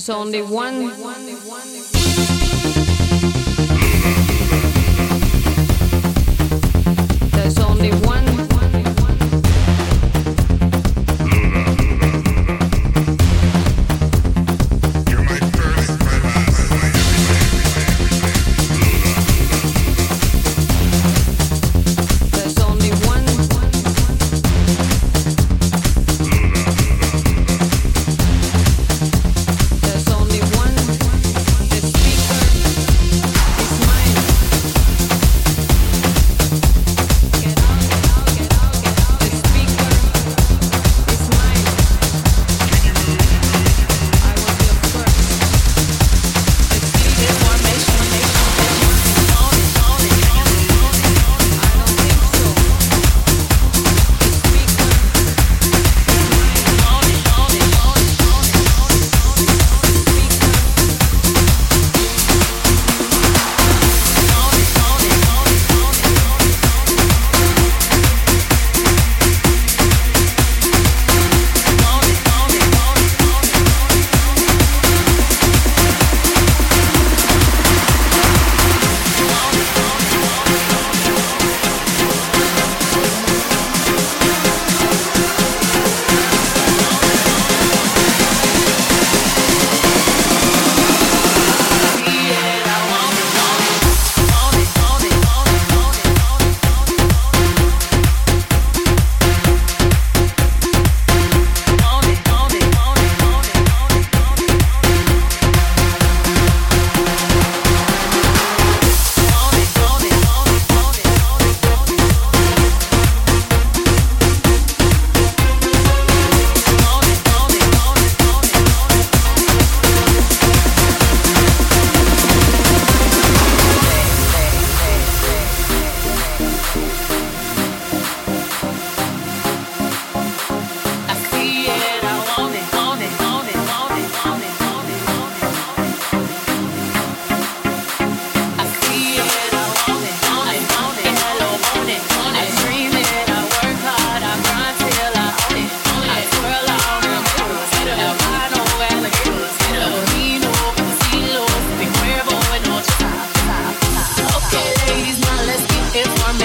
There's only one.